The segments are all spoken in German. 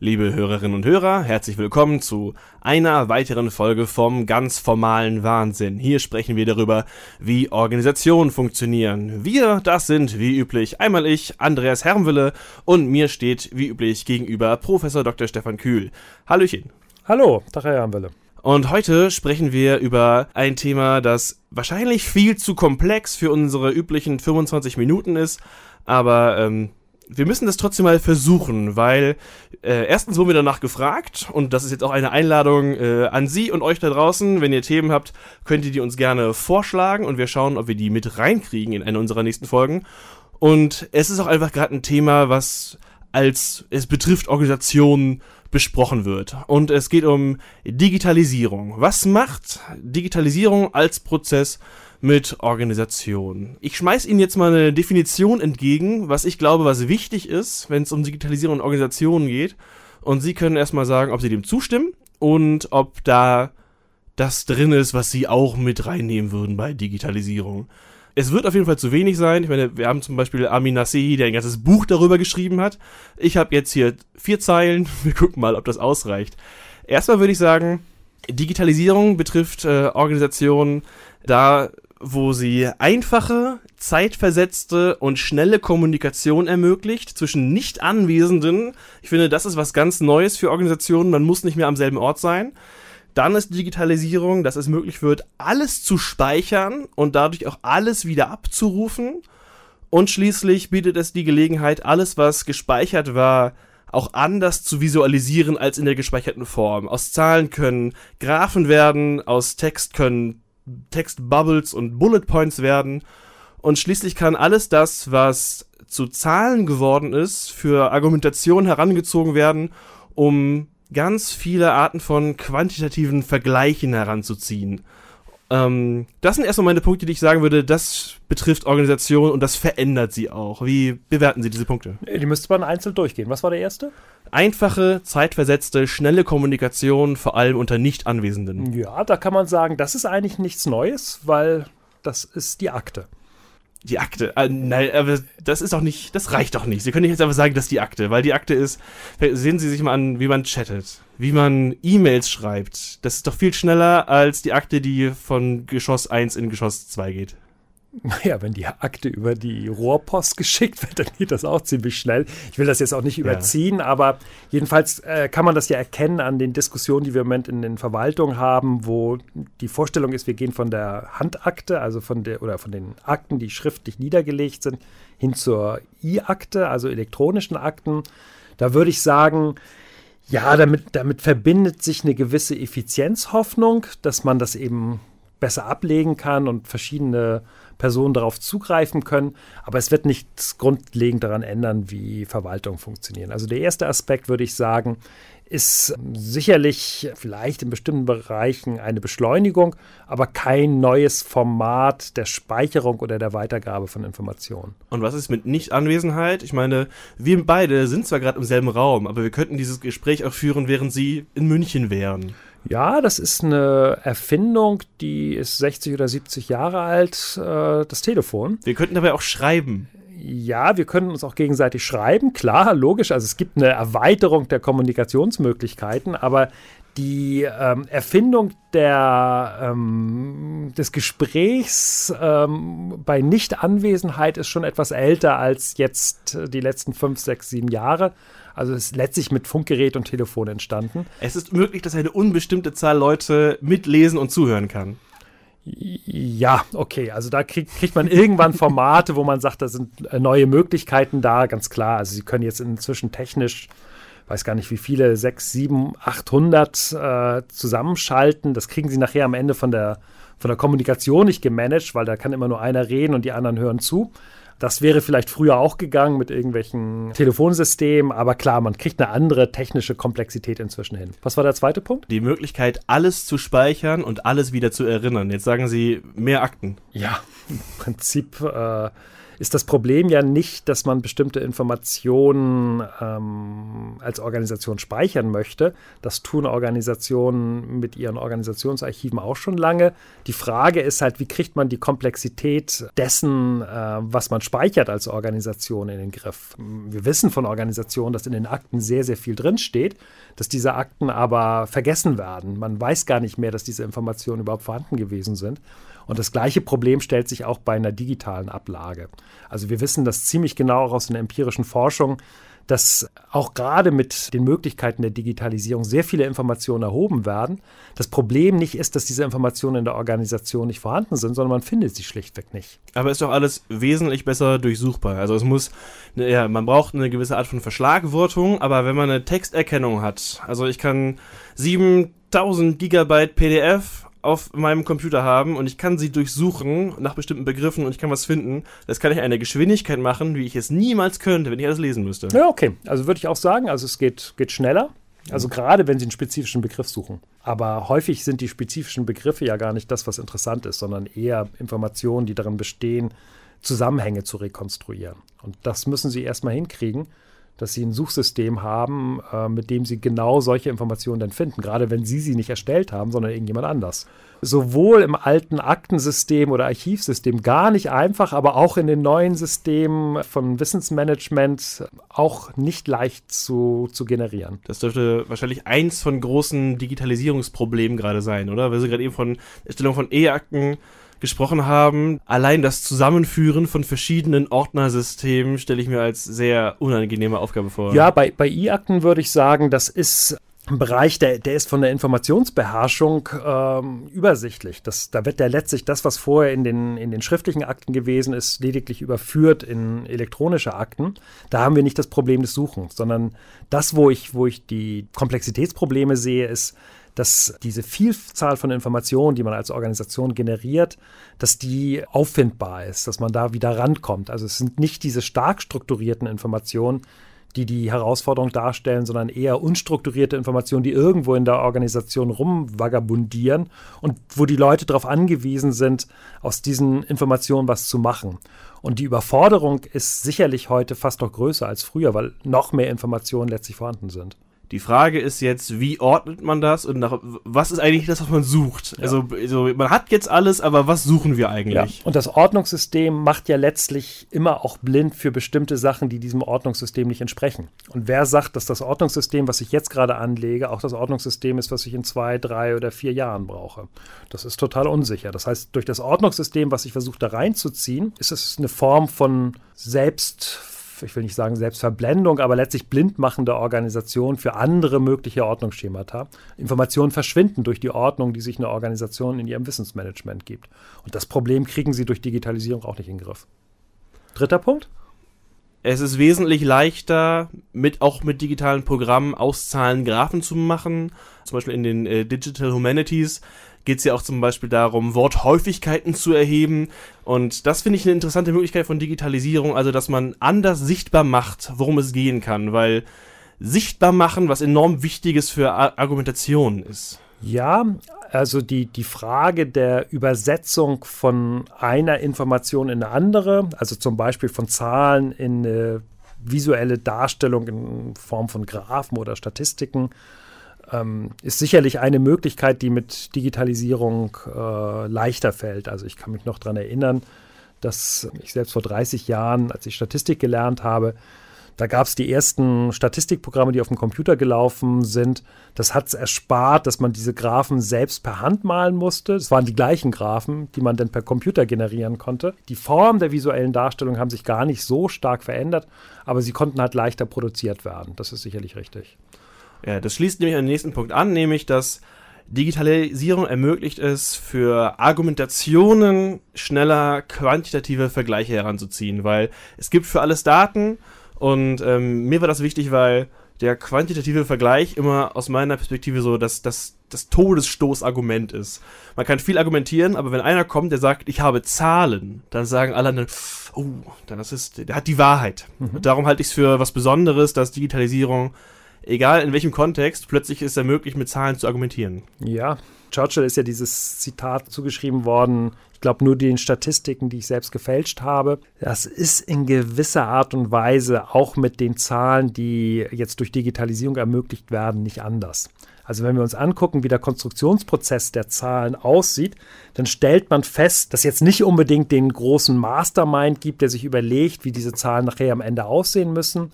Liebe Hörerinnen und Hörer, herzlich willkommen zu einer weiteren Folge vom ganz formalen Wahnsinn. Hier sprechen wir darüber, wie Organisationen funktionieren. Wir, das sind wie üblich einmal ich, Andreas Hermwille, und mir steht wie üblich gegenüber Professor Dr. Stefan Kühl. Hallöchen. Hallo, Tag Herr Hermwille. Und heute sprechen wir über ein Thema, das wahrscheinlich viel zu komplex für unsere üblichen 25 Minuten ist, aber ähm, wir müssen das trotzdem mal versuchen, weil äh, erstens wurden wir danach gefragt und das ist jetzt auch eine Einladung äh, an Sie und euch da draußen. Wenn ihr Themen habt, könnt ihr die uns gerne vorschlagen und wir schauen, ob wir die mit reinkriegen in eine unserer nächsten Folgen. Und es ist auch einfach gerade ein Thema, was als es betrifft Organisationen besprochen wird. Und es geht um Digitalisierung. Was macht Digitalisierung als Prozess mit Organisation. Ich schmeiß Ihnen jetzt mal eine Definition entgegen, was ich glaube, was wichtig ist, wenn es um Digitalisierung und Organisationen geht. Und Sie können erstmal sagen, ob Sie dem zustimmen und ob da das drin ist, was Sie auch mit reinnehmen würden bei Digitalisierung. Es wird auf jeden Fall zu wenig sein. Ich meine, wir haben zum Beispiel Amin Nasehi, der ein ganzes Buch darüber geschrieben hat. Ich habe jetzt hier vier Zeilen. Wir gucken mal, ob das ausreicht. Erstmal würde ich sagen, Digitalisierung betrifft äh, Organisationen da wo sie einfache, zeitversetzte und schnelle Kommunikation ermöglicht zwischen Nicht-Anwesenden. Ich finde, das ist was ganz Neues für Organisationen. Man muss nicht mehr am selben Ort sein. Dann ist Digitalisierung, dass es möglich wird, alles zu speichern und dadurch auch alles wieder abzurufen. Und schließlich bietet es die Gelegenheit, alles, was gespeichert war, auch anders zu visualisieren als in der gespeicherten Form. Aus Zahlen können Graphen werden, aus Text können Textbubbles und Bullet Points werden. Und schließlich kann alles das, was zu Zahlen geworden ist, für Argumentation herangezogen werden, um ganz viele Arten von quantitativen Vergleichen heranzuziehen. Ähm, das sind erstmal meine Punkte, die ich sagen würde, das betrifft Organisation und das verändert sie auch. Wie bewerten Sie diese Punkte? Die müsste man einzeln durchgehen. Was war der erste? Einfache, zeitversetzte, schnelle Kommunikation, vor allem unter Nicht-Anwesenden. Ja, da kann man sagen, das ist eigentlich nichts Neues, weil das ist die Akte. Die Akte. Äh, nein, aber das ist doch nicht, das reicht doch nicht. Sie können nicht jetzt einfach sagen, dass die Akte, weil die Akte ist, sehen Sie sich mal an, wie man chattet, wie man E-Mails schreibt. Das ist doch viel schneller als die Akte, die von Geschoss 1 in Geschoss 2 geht. Naja, wenn die Akte über die Rohrpost geschickt wird, dann geht das auch ziemlich schnell. Ich will das jetzt auch nicht überziehen, ja. aber jedenfalls äh, kann man das ja erkennen an den Diskussionen, die wir im Moment in den Verwaltungen haben, wo die Vorstellung ist, wir gehen von der Handakte, also von der oder von den Akten, die schriftlich niedergelegt sind, hin zur E-Akte, also elektronischen Akten. Da würde ich sagen, ja, damit, damit verbindet sich eine gewisse Effizienzhoffnung, dass man das eben besser ablegen kann und verschiedene Personen darauf zugreifen können. Aber es wird nichts grundlegend daran ändern, wie Verwaltungen funktionieren. Also der erste Aspekt, würde ich sagen, ist sicherlich vielleicht in bestimmten Bereichen eine Beschleunigung, aber kein neues Format der Speicherung oder der Weitergabe von Informationen. Und was ist mit Nichtanwesenheit? Ich meine, wir beide sind zwar gerade im selben Raum, aber wir könnten dieses Gespräch auch führen, während Sie in München wären. Ja, das ist eine Erfindung, die ist 60 oder 70 Jahre alt, äh, das Telefon. Wir könnten dabei auch schreiben. Ja, wir können uns auch gegenseitig schreiben, klar, logisch. Also es gibt eine Erweiterung der Kommunikationsmöglichkeiten, aber die ähm, Erfindung der, ähm, des Gesprächs ähm, bei Nichtanwesenheit ist schon etwas älter als jetzt die letzten fünf, sechs, sieben Jahre. Also es ist letztlich mit Funkgerät und Telefon entstanden. Es ist möglich, dass eine unbestimmte Zahl Leute mitlesen und zuhören kann. Ja, okay. Also da kriegt, kriegt man irgendwann Formate, wo man sagt, da sind äh, neue Möglichkeiten da, ganz klar. Also Sie können jetzt inzwischen technisch, weiß gar nicht wie viele, 6, 7, 800 äh, zusammenschalten. Das kriegen Sie nachher am Ende von der, von der Kommunikation nicht gemanagt, weil da kann immer nur einer reden und die anderen hören zu. Das wäre vielleicht früher auch gegangen mit irgendwelchen Telefonsystemen, aber klar, man kriegt eine andere technische Komplexität inzwischen hin. Was war der zweite Punkt? Die Möglichkeit, alles zu speichern und alles wieder zu erinnern. Jetzt sagen Sie mehr Akten. Ja, im Prinzip. Äh, ist das Problem ja nicht, dass man bestimmte Informationen ähm, als Organisation speichern möchte. Das tun Organisationen mit ihren Organisationsarchiven auch schon lange. Die Frage ist halt, wie kriegt man die Komplexität dessen, äh, was man speichert als Organisation in den Griff. Wir wissen von Organisationen, dass in den Akten sehr, sehr viel drinsteht, dass diese Akten aber vergessen werden. Man weiß gar nicht mehr, dass diese Informationen überhaupt vorhanden gewesen sind. Und das gleiche Problem stellt sich auch bei einer digitalen Ablage. Also wir wissen das ziemlich genau aus einer empirischen Forschung, dass auch gerade mit den Möglichkeiten der Digitalisierung sehr viele Informationen erhoben werden. Das Problem nicht ist, dass diese Informationen in der Organisation nicht vorhanden sind, sondern man findet sie schlichtweg nicht. Aber ist doch alles wesentlich besser durchsuchbar. Also es muss, ja, man braucht eine gewisse Art von Verschlagwortung, aber wenn man eine Texterkennung hat, also ich kann 7000 Gigabyte PDF auf meinem Computer haben und ich kann sie durchsuchen nach bestimmten Begriffen und ich kann was finden. Das kann ich eine Geschwindigkeit machen, wie ich es niemals könnte, wenn ich alles lesen müsste. Ja, okay. Also würde ich auch sagen, also es geht, geht schneller. Also gerade wenn Sie einen spezifischen Begriff suchen. Aber häufig sind die spezifischen Begriffe ja gar nicht das, was interessant ist, sondern eher Informationen, die darin bestehen, Zusammenhänge zu rekonstruieren. Und das müssen Sie erstmal hinkriegen dass sie ein Suchsystem haben, äh, mit dem sie genau solche Informationen dann finden, gerade wenn sie sie nicht erstellt haben, sondern irgendjemand anders. Sowohl im alten Aktensystem oder Archivsystem gar nicht einfach, aber auch in den neuen Systemen von Wissensmanagement auch nicht leicht zu, zu generieren. Das dürfte wahrscheinlich eins von großen Digitalisierungsproblemen gerade sein, oder? Weil Sie gerade eben von Erstellung von E-Akten gesprochen haben. Allein das Zusammenführen von verschiedenen Ordnersystemen stelle ich mir als sehr unangenehme Aufgabe vor. Ja, bei, bei E-Akten würde ich sagen, das ist ein Bereich, der, der ist von der Informationsbeherrschung ähm, übersichtlich. Das, da wird ja letztlich das, was vorher in den, in den schriftlichen Akten gewesen ist, lediglich überführt in elektronische Akten. Da haben wir nicht das Problem des Suchens, sondern das, wo ich, wo ich die Komplexitätsprobleme sehe, ist, dass diese Vielzahl von Informationen, die man als Organisation generiert, dass die auffindbar ist, dass man da wieder rankommt. Also es sind nicht diese stark strukturierten Informationen, die die Herausforderung darstellen, sondern eher unstrukturierte Informationen, die irgendwo in der Organisation rumvagabundieren und wo die Leute darauf angewiesen sind, aus diesen Informationen was zu machen. Und die Überforderung ist sicherlich heute fast noch größer als früher, weil noch mehr Informationen letztlich vorhanden sind. Die Frage ist jetzt, wie ordnet man das und nach, was ist eigentlich das, was man sucht? Ja. Also, also, man hat jetzt alles, aber was suchen wir eigentlich? Ja. Und das Ordnungssystem macht ja letztlich immer auch blind für bestimmte Sachen, die diesem Ordnungssystem nicht entsprechen. Und wer sagt, dass das Ordnungssystem, was ich jetzt gerade anlege, auch das Ordnungssystem ist, was ich in zwei, drei oder vier Jahren brauche? Das ist total unsicher. Das heißt, durch das Ordnungssystem, was ich versuche da reinzuziehen, ist es eine Form von Selbst ich will nicht sagen Selbstverblendung, aber letztlich blindmachende Organisation für andere mögliche Ordnungsschemata. Informationen verschwinden durch die Ordnung, die sich eine Organisation in ihrem Wissensmanagement gibt. Und das Problem kriegen sie durch Digitalisierung auch nicht in den Griff. Dritter Punkt. Es ist wesentlich leichter, mit, auch mit digitalen Programmen Auszahlen Graphen zu machen. Zum Beispiel in den äh, Digital Humanities geht es ja auch zum Beispiel darum, Worthäufigkeiten zu erheben. Und das finde ich eine interessante Möglichkeit von Digitalisierung, also dass man anders sichtbar macht, worum es gehen kann, weil sichtbar machen, was enorm wichtiges für Argumentation ist. Ja, also die, die Frage der Übersetzung von einer Information in eine andere, also zum Beispiel von Zahlen in eine visuelle Darstellung in Form von Graphen oder Statistiken, ähm, ist sicherlich eine Möglichkeit, die mit Digitalisierung äh, leichter fällt. Also ich kann mich noch daran erinnern, dass ich selbst vor 30 Jahren, als ich Statistik gelernt habe, da gab es die ersten Statistikprogramme, die auf dem Computer gelaufen sind. Das hat es erspart, dass man diese Graphen selbst per Hand malen musste. Es waren die gleichen Graphen, die man dann per Computer generieren konnte. Die Form der visuellen Darstellung haben sich gar nicht so stark verändert, aber sie konnten halt leichter produziert werden. Das ist sicherlich richtig. Ja, das schließt nämlich an den nächsten Punkt an, nämlich dass Digitalisierung ermöglicht es, für Argumentationen schneller quantitative Vergleiche heranzuziehen, weil es gibt für alles Daten und ähm, mir war das wichtig, weil der quantitative Vergleich immer aus meiner Perspektive so das, das, das Todesstoßargument ist. Man kann viel argumentieren, aber wenn einer kommt, der sagt, ich habe Zahlen, dann sagen alle anderen, oh, dann das ist, der hat die Wahrheit. Mhm. darum halte ich es für was Besonderes, dass Digitalisierung egal in welchem Kontext, plötzlich ist er möglich, mit Zahlen zu argumentieren. Ja, Churchill ist ja dieses Zitat zugeschrieben worden, ich glaube nur den Statistiken, die ich selbst gefälscht habe. Das ist in gewisser Art und Weise auch mit den Zahlen, die jetzt durch Digitalisierung ermöglicht werden, nicht anders. Also wenn wir uns angucken, wie der Konstruktionsprozess der Zahlen aussieht, dann stellt man fest, dass jetzt nicht unbedingt den großen Mastermind gibt, der sich überlegt, wie diese Zahlen nachher am Ende aussehen müssen.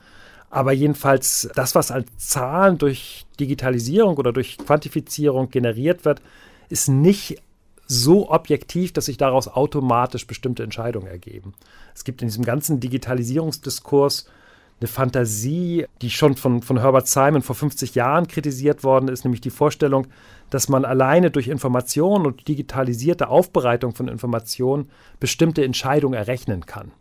Aber jedenfalls das, was als Zahlen durch Digitalisierung oder durch Quantifizierung generiert wird, ist nicht so objektiv, dass sich daraus automatisch bestimmte Entscheidungen ergeben. Es gibt in diesem ganzen Digitalisierungsdiskurs eine Fantasie, die schon von, von Herbert Simon vor 50 Jahren kritisiert worden ist, nämlich die Vorstellung, dass man alleine durch Information und digitalisierte Aufbereitung von Informationen bestimmte Entscheidungen errechnen kann.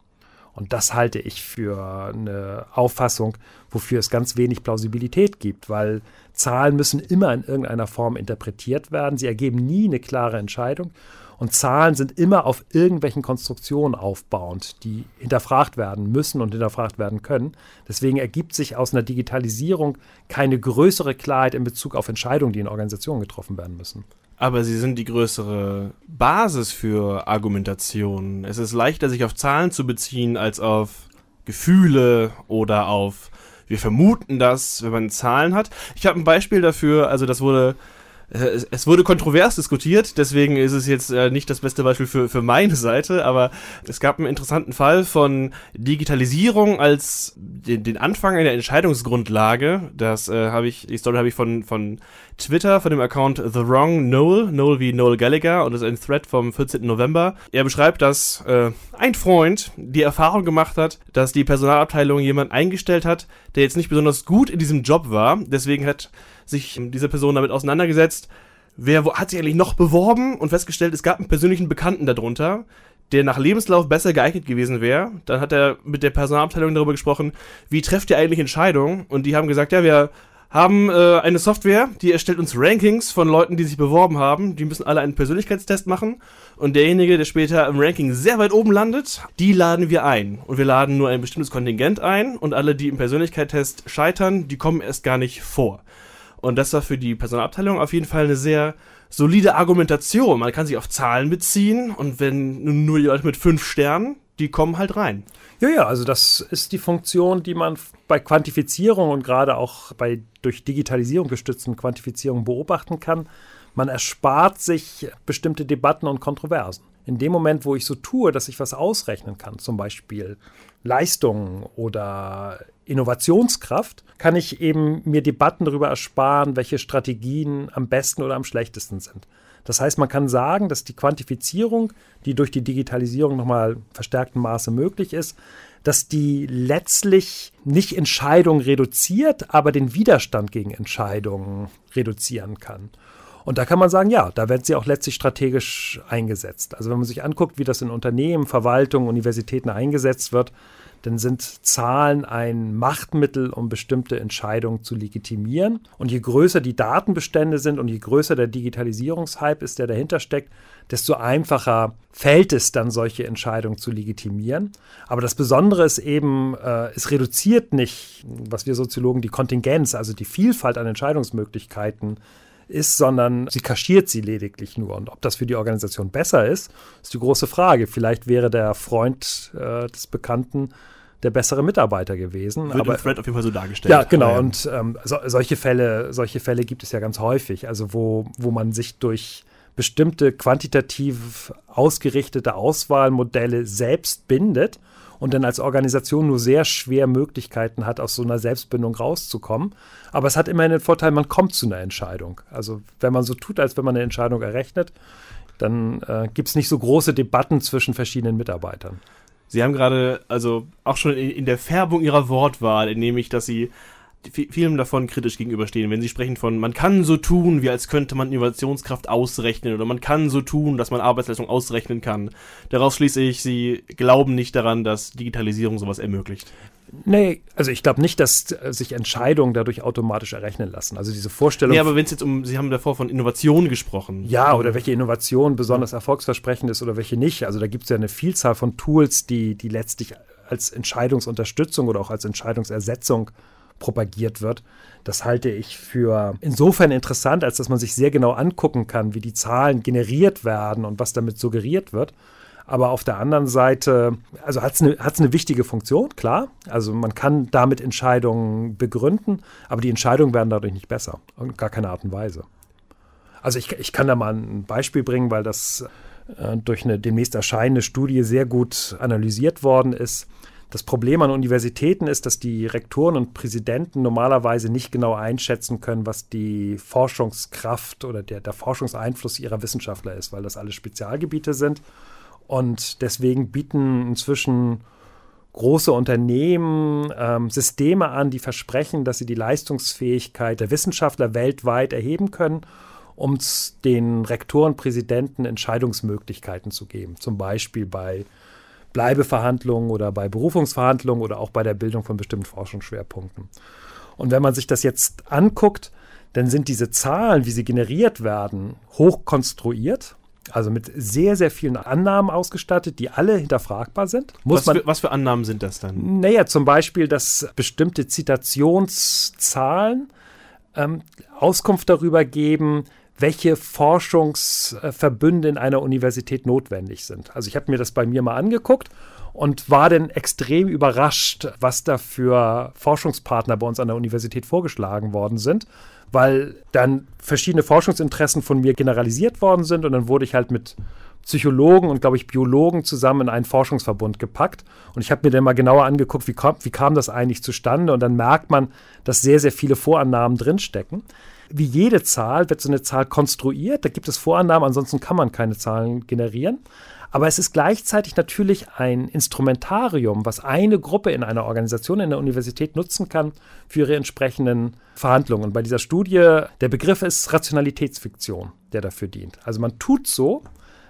Und das halte ich für eine Auffassung, wofür es ganz wenig Plausibilität gibt, weil Zahlen müssen immer in irgendeiner Form interpretiert werden. Sie ergeben nie eine klare Entscheidung. Und Zahlen sind immer auf irgendwelchen Konstruktionen aufbauend, die hinterfragt werden müssen und hinterfragt werden können. Deswegen ergibt sich aus einer Digitalisierung keine größere Klarheit in Bezug auf Entscheidungen, die in Organisationen getroffen werden müssen. Aber sie sind die größere Basis für Argumentation. Es ist leichter, sich auf Zahlen zu beziehen, als auf Gefühle oder auf wir vermuten das, wenn man Zahlen hat. Ich habe ein Beispiel dafür, also das wurde es wurde kontrovers diskutiert, deswegen ist es jetzt äh, nicht das beste Beispiel für, für meine Seite, aber es gab einen interessanten Fall von Digitalisierung als den, den Anfang einer Entscheidungsgrundlage. Das äh, habe ich, die Story habe ich von, von Twitter, von dem Account The Wrong Noel, Noel wie Noel Gallagher, und das ist ein Thread vom 14. November. Er beschreibt, dass äh, ein Freund die Erfahrung gemacht hat, dass die Personalabteilung jemand eingestellt hat, der jetzt nicht besonders gut in diesem Job war. Deswegen hat sich diese Person damit auseinandergesetzt, wer hat sich eigentlich noch beworben und festgestellt, es gab einen persönlichen Bekannten darunter, der nach Lebenslauf besser geeignet gewesen wäre. Dann hat er mit der Personalabteilung darüber gesprochen, wie trefft ihr eigentlich Entscheidungen? Und die haben gesagt, ja, wir haben äh, eine Software, die erstellt uns Rankings von Leuten, die sich beworben haben. Die müssen alle einen Persönlichkeitstest machen. Und derjenige, der später im Ranking sehr weit oben landet, die laden wir ein. Und wir laden nur ein bestimmtes Kontingent ein. Und alle, die im Persönlichkeitstest scheitern, die kommen erst gar nicht vor. Und das war für die Personalabteilung auf jeden Fall eine sehr solide Argumentation. Man kann sich auf Zahlen beziehen und wenn nur die Leute mit fünf Sternen, die kommen halt rein. Ja, ja, also das ist die Funktion, die man bei Quantifizierung und gerade auch bei durch Digitalisierung gestützten Quantifizierung beobachten kann. Man erspart sich bestimmte Debatten und Kontroversen. In dem Moment, wo ich so tue, dass ich was ausrechnen kann, zum Beispiel Leistung oder Innovationskraft, kann ich eben mir Debatten darüber ersparen, welche Strategien am besten oder am schlechtesten sind. Das heißt, man kann sagen, dass die Quantifizierung, die durch die Digitalisierung nochmal verstärktem Maße möglich ist, dass die letztlich nicht Entscheidungen reduziert, aber den Widerstand gegen Entscheidungen reduzieren kann. Und da kann man sagen, ja, da wird sie auch letztlich strategisch eingesetzt. Also wenn man sich anguckt, wie das in Unternehmen, Verwaltungen, Universitäten eingesetzt wird, dann sind Zahlen ein Machtmittel, um bestimmte Entscheidungen zu legitimieren. Und je größer die Datenbestände sind und je größer der Digitalisierungshype ist, der dahinter steckt, desto einfacher fällt es dann, solche Entscheidungen zu legitimieren. Aber das Besondere ist eben, äh, es reduziert nicht, was wir Soziologen die Kontingenz, also die Vielfalt an Entscheidungsmöglichkeiten ist, sondern sie kaschiert sie lediglich nur. Und ob das für die Organisation besser ist, ist die große Frage. Vielleicht wäre der Freund äh, des Bekannten der bessere Mitarbeiter gewesen. Wird aber, im Thread auf jeden Fall so dargestellt. Ja, genau. Und ähm, so, solche, Fälle, solche Fälle gibt es ja ganz häufig. Also wo, wo man sich durch bestimmte quantitativ ausgerichtete Auswahlmodelle selbst bindet und dann als Organisation nur sehr schwer Möglichkeiten hat, aus so einer Selbstbindung rauszukommen. Aber es hat immerhin den Vorteil, man kommt zu einer Entscheidung. Also wenn man so tut, als wenn man eine Entscheidung errechnet, dann äh, gibt es nicht so große Debatten zwischen verschiedenen Mitarbeitern. Sie haben gerade, also auch schon in, der Färbung Ihrer Wortwahl, nämlich, dass Sie vielen davon kritisch gegenüberstehen, wenn sie sprechen von, man kann so tun, wie als könnte man Innovationskraft ausrechnen oder man kann so tun, dass man Arbeitsleistung ausrechnen kann. Daraus schließe ich, sie glauben nicht daran, dass Digitalisierung sowas ermöglicht. Nee, also ich glaube nicht, dass sich Entscheidungen dadurch automatisch errechnen lassen. Also diese Vorstellung. Nee, aber wenn es jetzt um, Sie haben davor von Innovation gesprochen. Ja, oder welche Innovation besonders erfolgsversprechend ist oder welche nicht. Also da gibt es ja eine Vielzahl von Tools, die, die letztlich als Entscheidungsunterstützung oder auch als Entscheidungsersetzung propagiert wird. Das halte ich für insofern interessant, als dass man sich sehr genau angucken kann, wie die Zahlen generiert werden und was damit suggeriert wird. Aber auf der anderen Seite, also hat es eine, eine wichtige Funktion, klar. Also man kann damit Entscheidungen begründen, aber die Entscheidungen werden dadurch nicht besser. Und gar keine Art und Weise. Also ich, ich kann da mal ein Beispiel bringen, weil das äh, durch eine demnächst erscheinende Studie sehr gut analysiert worden ist. Das Problem an Universitäten ist, dass die Rektoren und Präsidenten normalerweise nicht genau einschätzen können, was die Forschungskraft oder der, der Forschungseinfluss ihrer Wissenschaftler ist, weil das alle Spezialgebiete sind. Und deswegen bieten inzwischen große Unternehmen ähm, Systeme an, die versprechen, dass sie die Leistungsfähigkeit der Wissenschaftler weltweit erheben können, um den Rektoren, Präsidenten Entscheidungsmöglichkeiten zu geben. Zum Beispiel bei Bleibeverhandlungen oder bei Berufungsverhandlungen oder auch bei der Bildung von bestimmten Forschungsschwerpunkten. Und wenn man sich das jetzt anguckt, dann sind diese Zahlen, wie sie generiert werden, hoch konstruiert also mit sehr, sehr vielen Annahmen ausgestattet, die alle hinterfragbar sind. Was, für, was für Annahmen sind das dann? Naja, zum Beispiel, dass bestimmte Zitationszahlen ähm, Auskunft darüber geben, welche Forschungsverbünde in einer Universität notwendig sind. Also ich habe mir das bei mir mal angeguckt und war dann extrem überrascht, was da für Forschungspartner bei uns an der Universität vorgeschlagen worden sind weil dann verschiedene Forschungsinteressen von mir generalisiert worden sind und dann wurde ich halt mit Psychologen und, glaube ich, Biologen zusammen in einen Forschungsverbund gepackt. Und ich habe mir dann mal genauer angeguckt, wie kam, wie kam das eigentlich zustande. Und dann merkt man, dass sehr, sehr viele Vorannahmen drinstecken. Wie jede Zahl wird so eine Zahl konstruiert. Da gibt es Vorannahmen, ansonsten kann man keine Zahlen generieren. Aber es ist gleichzeitig natürlich ein Instrumentarium, was eine Gruppe in einer Organisation, in der Universität nutzen kann für ihre entsprechenden Verhandlungen. Und bei dieser Studie, der Begriff ist Rationalitätsfiktion, der dafür dient. Also man tut so,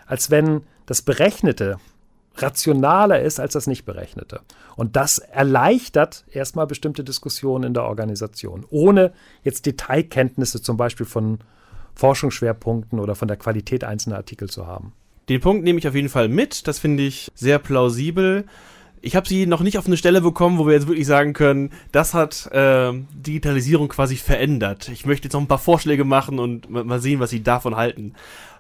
als wenn das Berechnete rationaler ist als das nicht berechnete. Und das erleichtert erstmal bestimmte Diskussionen in der Organisation, ohne jetzt Detailkenntnisse zum Beispiel von Forschungsschwerpunkten oder von der Qualität einzelner Artikel zu haben. Den Punkt nehme ich auf jeden Fall mit. Das finde ich sehr plausibel. Ich habe sie noch nicht auf eine Stelle bekommen, wo wir jetzt wirklich sagen können, das hat äh, Digitalisierung quasi verändert. Ich möchte jetzt noch ein paar Vorschläge machen und mal sehen, was Sie davon halten.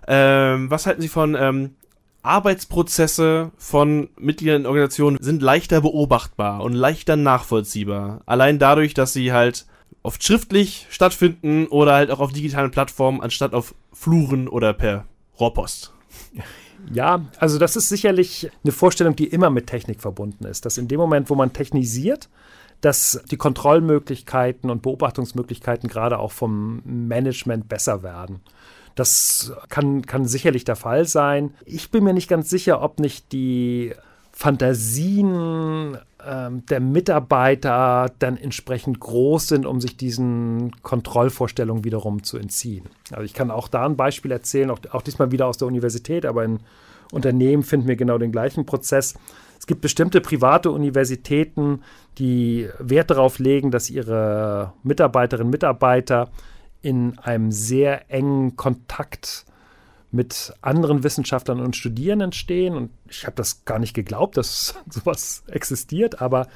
Ähm, was halten Sie von ähm, Arbeitsprozesse von Mitgliedern in Organisationen sind leichter beobachtbar und leichter nachvollziehbar. Allein dadurch, dass sie halt oft schriftlich stattfinden oder halt auch auf digitalen Plattformen anstatt auf Fluren oder per Rohrpost. Ja, also das ist sicherlich eine Vorstellung, die immer mit Technik verbunden ist. Dass in dem Moment, wo man technisiert, dass die Kontrollmöglichkeiten und Beobachtungsmöglichkeiten gerade auch vom Management besser werden. Das kann, kann sicherlich der Fall sein. Ich bin mir nicht ganz sicher, ob nicht die Fantasien ähm, der Mitarbeiter dann entsprechend groß sind, um sich diesen Kontrollvorstellungen wiederum zu entziehen. Also ich kann auch da ein Beispiel erzählen, auch, auch diesmal wieder aus der Universität, aber in Unternehmen finden wir genau den gleichen Prozess. Es gibt bestimmte private Universitäten, die Wert darauf legen, dass ihre Mitarbeiterinnen und Mitarbeiter in einem sehr engen Kontakt mit anderen Wissenschaftlern und Studierenden stehen. Und ich habe das gar nicht geglaubt, dass sowas existiert, aber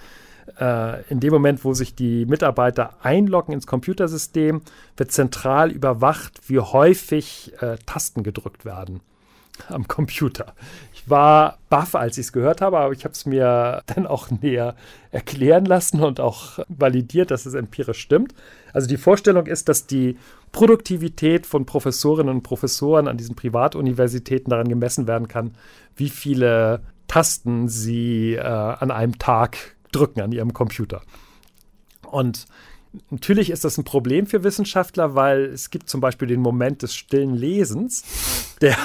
äh, in dem Moment, wo sich die Mitarbeiter einloggen ins Computersystem, wird zentral überwacht, wie häufig äh, Tasten gedrückt werden am Computer. Ich war baff, als ich es gehört habe, aber ich habe es mir dann auch näher erklären lassen und auch validiert, dass es empirisch stimmt. Also die Vorstellung ist, dass die Produktivität von Professorinnen und Professoren an diesen Privatuniversitäten daran gemessen werden kann, wie viele Tasten sie äh, an einem Tag drücken an ihrem Computer. Und Natürlich ist das ein Problem für Wissenschaftler, weil es gibt zum Beispiel den Moment des stillen Lesens, der,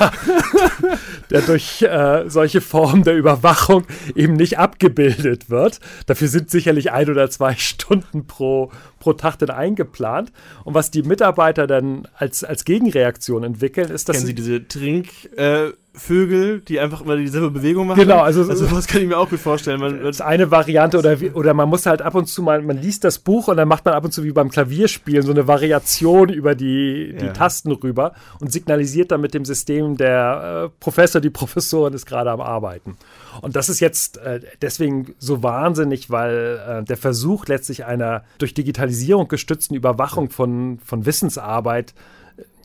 der durch äh, solche Formen der Überwachung eben nicht abgebildet wird. Dafür sind sicherlich ein oder zwei Stunden pro, pro Tag dann eingeplant. Und was die Mitarbeiter dann als, als Gegenreaktion entwickeln, ist, dass. Kennen Sie diese Trink- äh Vögel, die einfach immer dieselbe Bewegung machen. Genau, also, also was kann ich mir auch gut vorstellen. Man, das ist eine Variante oder, oder man muss halt ab und zu mal, man liest das Buch und dann macht man ab und zu wie beim Klavierspielen so eine Variation über die, die ja. Tasten rüber und signalisiert dann mit dem System, der äh, Professor, die Professorin ist gerade am Arbeiten. Und das ist jetzt äh, deswegen so wahnsinnig, weil äh, der Versuch letztlich einer durch Digitalisierung gestützten Überwachung von, von Wissensarbeit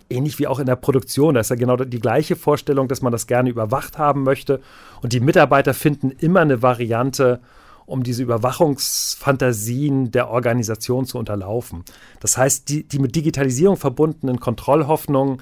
ähnlich wie auch in der Produktion. Da ist ja genau die gleiche Vorstellung, dass man das gerne überwacht haben möchte. Und die Mitarbeiter finden immer eine Variante, um diese Überwachungsfantasien der Organisation zu unterlaufen. Das heißt, die, die mit Digitalisierung verbundenen Kontrollhoffnungen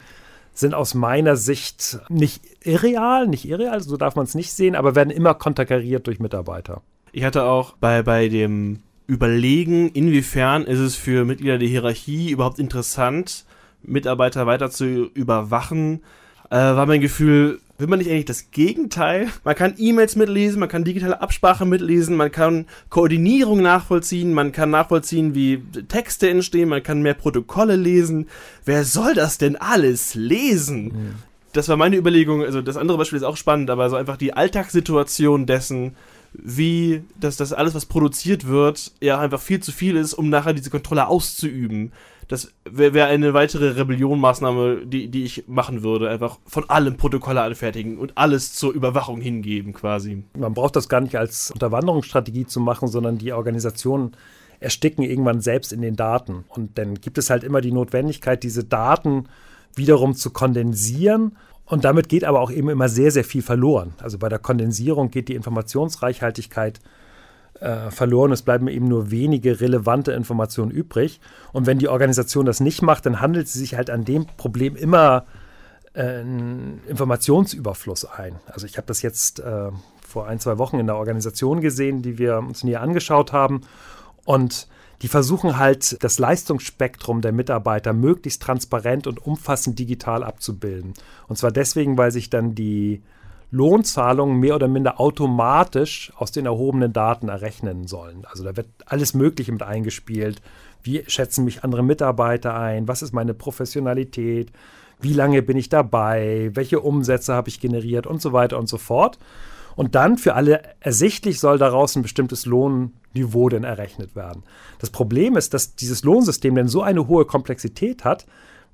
sind aus meiner Sicht nicht irreal, nicht irreal, so darf man es nicht sehen, aber werden immer konterkariert durch Mitarbeiter. Ich hatte auch bei, bei dem Überlegen, inwiefern ist es für Mitglieder der Hierarchie überhaupt interessant, Mitarbeiter weiter zu überwachen, äh, war mein Gefühl, will man nicht eigentlich das Gegenteil? Man kann E-Mails mitlesen, man kann digitale Absprache mitlesen, man kann Koordinierung nachvollziehen, man kann nachvollziehen, wie Texte entstehen, man kann mehr Protokolle lesen. Wer soll das denn alles lesen? Mhm. Das war meine Überlegung. Also das andere Beispiel ist auch spannend, aber so einfach die Alltagssituation dessen, wie das, das alles, was produziert wird, ja einfach viel zu viel ist, um nachher diese Kontrolle auszuüben das wäre wär eine weitere Rebellionmaßnahme, die, die ich machen würde. Einfach von allem Protokolle anfertigen und alles zur Überwachung hingeben, quasi. Man braucht das gar nicht als Unterwanderungsstrategie zu machen, sondern die Organisationen ersticken irgendwann selbst in den Daten. Und dann gibt es halt immer die Notwendigkeit, diese Daten wiederum zu kondensieren. Und damit geht aber auch eben immer sehr, sehr viel verloren. Also bei der Kondensierung geht die Informationsreichhaltigkeit äh, verloren. Es bleiben eben nur wenige relevante Informationen übrig. Und wenn die Organisation das nicht macht, dann handelt sie sich halt an dem Problem immer äh, einen Informationsüberfluss ein. Also ich habe das jetzt äh, vor ein, zwei Wochen in der Organisation gesehen, die wir uns näher angeschaut haben. Und die versuchen halt, das Leistungsspektrum der Mitarbeiter möglichst transparent und umfassend digital abzubilden. Und zwar deswegen, weil sich dann die Lohnzahlungen mehr oder minder automatisch aus den erhobenen Daten errechnen sollen. Also da wird alles Mögliche mit eingespielt. Wie schätzen mich andere Mitarbeiter ein? Was ist meine Professionalität? Wie lange bin ich dabei? Welche Umsätze habe ich generiert? Und so weiter und so fort. Und dann für alle ersichtlich soll daraus ein bestimmtes Lohnniveau denn errechnet werden. Das Problem ist, dass dieses Lohnsystem denn so eine hohe Komplexität hat,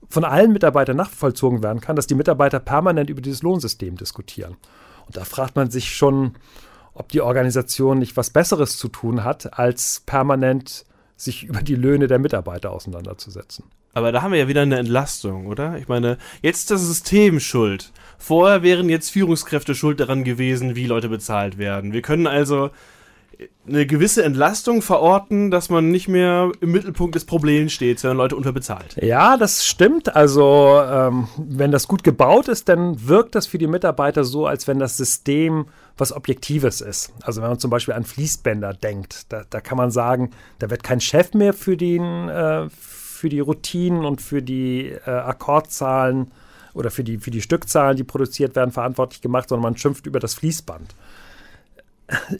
von allen Mitarbeitern nachvollzogen werden kann, dass die Mitarbeiter permanent über dieses Lohnsystem diskutieren. Und da fragt man sich schon, ob die Organisation nicht was Besseres zu tun hat, als permanent sich über die Löhne der Mitarbeiter auseinanderzusetzen. Aber da haben wir ja wieder eine Entlastung, oder? Ich meine, jetzt ist das System schuld. Vorher wären jetzt Führungskräfte schuld daran gewesen, wie Leute bezahlt werden. Wir können also eine gewisse Entlastung verorten, dass man nicht mehr im Mittelpunkt des Problems steht, sondern Leute unterbezahlt. Ja, das stimmt. Also ähm, wenn das gut gebaut ist, dann wirkt das für die Mitarbeiter so, als wenn das System was Objektives ist. Also wenn man zum Beispiel an Fließbänder denkt, da, da kann man sagen, da wird kein Chef mehr für, den, äh, für die Routinen und für die äh, Akkordzahlen oder für die, für die Stückzahlen, die produziert werden, verantwortlich gemacht, sondern man schimpft über das Fließband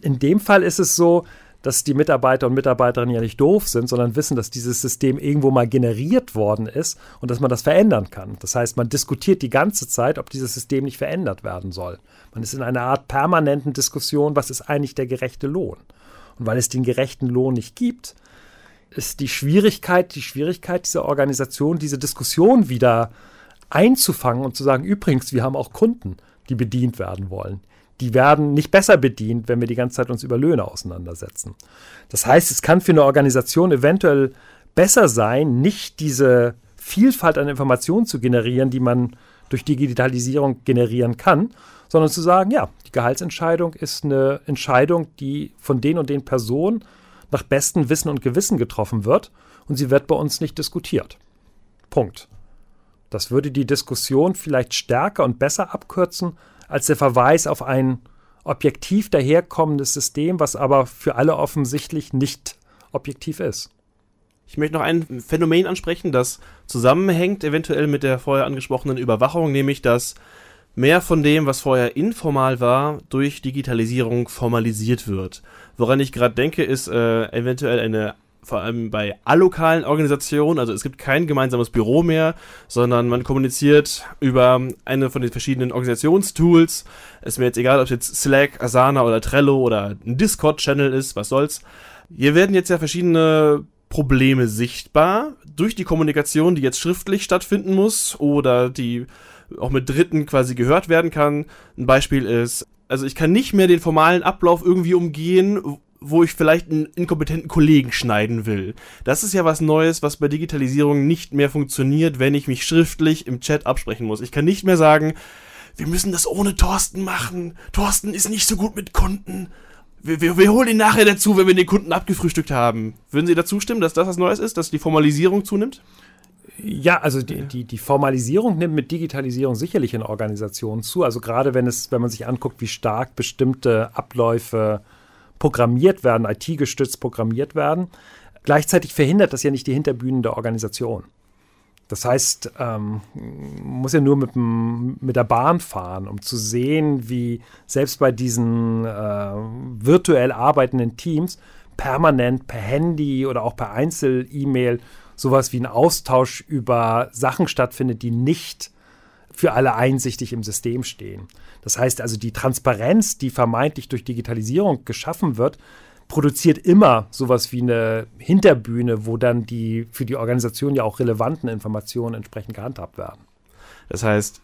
in dem Fall ist es so, dass die Mitarbeiter und Mitarbeiterinnen ja nicht doof sind, sondern wissen, dass dieses System irgendwo mal generiert worden ist und dass man das verändern kann. Das heißt, man diskutiert die ganze Zeit, ob dieses System nicht verändert werden soll. Man ist in einer Art permanenten Diskussion, was ist eigentlich der gerechte Lohn? Und weil es den gerechten Lohn nicht gibt, ist die Schwierigkeit, die Schwierigkeit dieser Organisation, diese Diskussion wieder einzufangen und zu sagen, übrigens, wir haben auch Kunden, die bedient werden wollen die werden nicht besser bedient, wenn wir die ganze Zeit uns über Löhne auseinandersetzen. Das heißt, es kann für eine Organisation eventuell besser sein, nicht diese Vielfalt an Informationen zu generieren, die man durch Digitalisierung generieren kann, sondern zu sagen, ja, die Gehaltsentscheidung ist eine Entscheidung, die von den und den Personen nach bestem Wissen und Gewissen getroffen wird und sie wird bei uns nicht diskutiert. Punkt. Das würde die Diskussion vielleicht stärker und besser abkürzen, als der Verweis auf ein objektiv daherkommendes System, was aber für alle offensichtlich nicht objektiv ist. Ich möchte noch ein Phänomen ansprechen, das zusammenhängt eventuell mit der vorher angesprochenen Überwachung, nämlich dass mehr von dem, was vorher informal war, durch Digitalisierung formalisiert wird. Woran ich gerade denke, ist äh, eventuell eine vor allem bei allokalen Organisationen, also es gibt kein gemeinsames Büro mehr, sondern man kommuniziert über eine von den verschiedenen Organisationstools. Ist mir jetzt egal, ob es jetzt Slack, Asana oder Trello oder ein Discord-Channel ist, was soll's. Hier werden jetzt ja verschiedene Probleme sichtbar durch die Kommunikation, die jetzt schriftlich stattfinden muss oder die auch mit Dritten quasi gehört werden kann. Ein Beispiel ist, also ich kann nicht mehr den formalen Ablauf irgendwie umgehen, wo ich vielleicht einen inkompetenten Kollegen schneiden will. Das ist ja was Neues, was bei Digitalisierung nicht mehr funktioniert, wenn ich mich schriftlich im Chat absprechen muss. Ich kann nicht mehr sagen, wir müssen das ohne Thorsten machen. Thorsten ist nicht so gut mit Kunden. Wir, wir, wir holen ihn nachher dazu, wenn wir den Kunden abgefrühstückt haben. Würden Sie dazu stimmen, dass das was Neues ist, dass die Formalisierung zunimmt? Ja, also die, die, die, Formalisierung nimmt mit Digitalisierung sicherlich in Organisationen zu. Also gerade wenn es, wenn man sich anguckt, wie stark bestimmte Abläufe programmiert werden, IT-gestützt programmiert werden. Gleichzeitig verhindert das ja nicht die Hinterbühnen der Organisation. Das heißt, ähm, muss ja nur mit, dem, mit der Bahn fahren, um zu sehen, wie selbst bei diesen äh, virtuell arbeitenden Teams permanent per Handy oder auch per Einzel-E-Mail sowas wie ein Austausch über Sachen stattfindet, die nicht für alle einsichtig im System stehen. Das heißt also, die Transparenz, die vermeintlich durch Digitalisierung geschaffen wird, produziert immer sowas wie eine Hinterbühne, wo dann die für die Organisation ja auch relevanten Informationen entsprechend gehandhabt werden. Das heißt,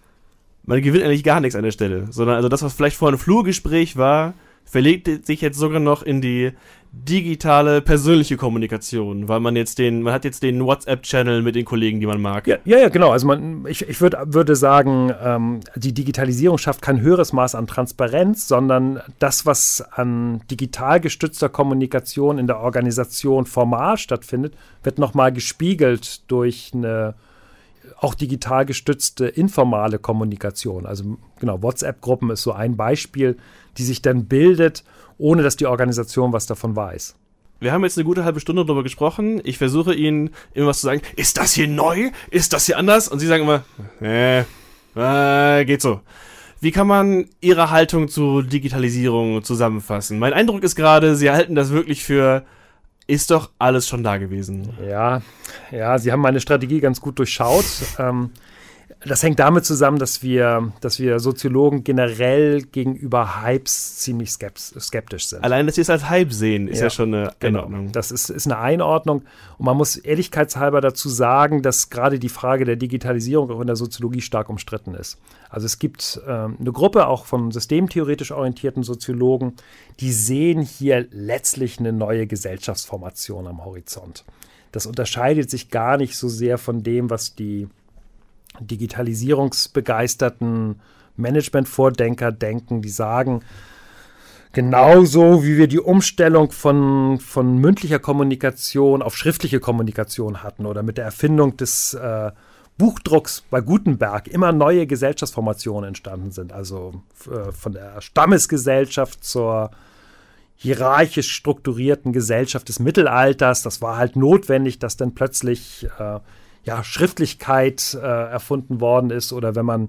man gewinnt eigentlich gar nichts an der Stelle, sondern also das, was vielleicht vorher ein Flurgespräch war, verlegt sich jetzt sogar noch in die digitale persönliche Kommunikation, weil man jetzt den, man hat jetzt den WhatsApp-Channel mit den Kollegen, die man mag. Ja, ja, ja genau. Also man, ich, ich würd, würde sagen, ähm, die Digitalisierung schafft kein höheres Maß an Transparenz, sondern das, was an digital gestützter Kommunikation in der Organisation formal stattfindet, wird nochmal gespiegelt durch eine auch digital gestützte informale Kommunikation. Also genau, WhatsApp-Gruppen ist so ein Beispiel, die sich dann bildet, ohne dass die Organisation was davon weiß. Wir haben jetzt eine gute halbe Stunde darüber gesprochen. Ich versuche Ihnen immer was zu sagen. Ist das hier neu? Ist das hier anders? Und Sie sagen immer, äh, äh, geht so. Wie kann man Ihre Haltung zur Digitalisierung zusammenfassen? Mein Eindruck ist gerade, Sie halten das wirklich für ist doch alles schon da gewesen. Ja, ja, Sie haben meine Strategie ganz gut durchschaut. ähm, das hängt damit zusammen, dass wir, dass wir Soziologen generell gegenüber Hypes ziemlich skeptisch sind. Allein, dass sie es als Hype sehen, ist ja, ja schon eine genau. Einordnung. Das ist, ist eine Einordnung. Und man muss ehrlichkeitshalber dazu sagen, dass gerade die Frage der Digitalisierung auch in der Soziologie stark umstritten ist. Also es gibt ähm, eine Gruppe auch von systemtheoretisch orientierten Soziologen, die sehen hier letztlich eine neue Gesellschaftsformation am Horizont. Das unterscheidet sich gar nicht so sehr von dem, was die digitalisierungsbegeisterten Management-Vordenker denken, die sagen, genauso wie wir die Umstellung von, von mündlicher Kommunikation auf schriftliche Kommunikation hatten oder mit der Erfindung des äh, Buchdrucks bei Gutenberg immer neue Gesellschaftsformationen entstanden sind. Also äh, von der Stammesgesellschaft zur hierarchisch strukturierten Gesellschaft des Mittelalters. Das war halt notwendig, dass dann plötzlich äh, ja, Schriftlichkeit äh, erfunden worden ist oder wenn man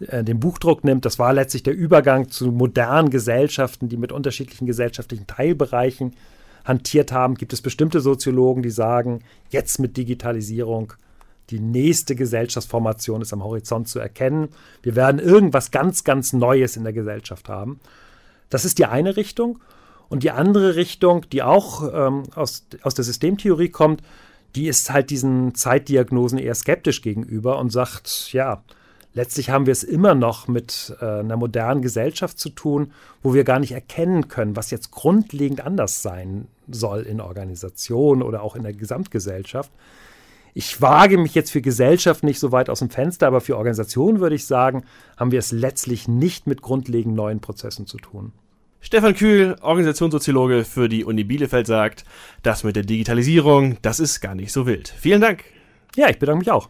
äh, den Buchdruck nimmt, das war letztlich der Übergang zu modernen Gesellschaften, die mit unterschiedlichen gesellschaftlichen Teilbereichen hantiert haben, gibt es bestimmte Soziologen, die sagen, jetzt mit Digitalisierung die nächste Gesellschaftsformation ist am Horizont zu erkennen. Wir werden irgendwas ganz, ganz Neues in der Gesellschaft haben. Das ist die eine Richtung. Und die andere Richtung, die auch ähm, aus, aus der Systemtheorie kommt, die ist halt diesen Zeitdiagnosen eher skeptisch gegenüber und sagt, ja, letztlich haben wir es immer noch mit äh, einer modernen Gesellschaft zu tun, wo wir gar nicht erkennen können, was jetzt grundlegend anders sein soll in Organisationen oder auch in der Gesamtgesellschaft. Ich wage mich jetzt für Gesellschaft nicht so weit aus dem Fenster, aber für Organisationen würde ich sagen, haben wir es letztlich nicht mit grundlegend neuen Prozessen zu tun. Stefan Kühl, Organisationssoziologe für die Uni Bielefeld, sagt, das mit der Digitalisierung, das ist gar nicht so wild. Vielen Dank. Ja, ich bedanke mich auch.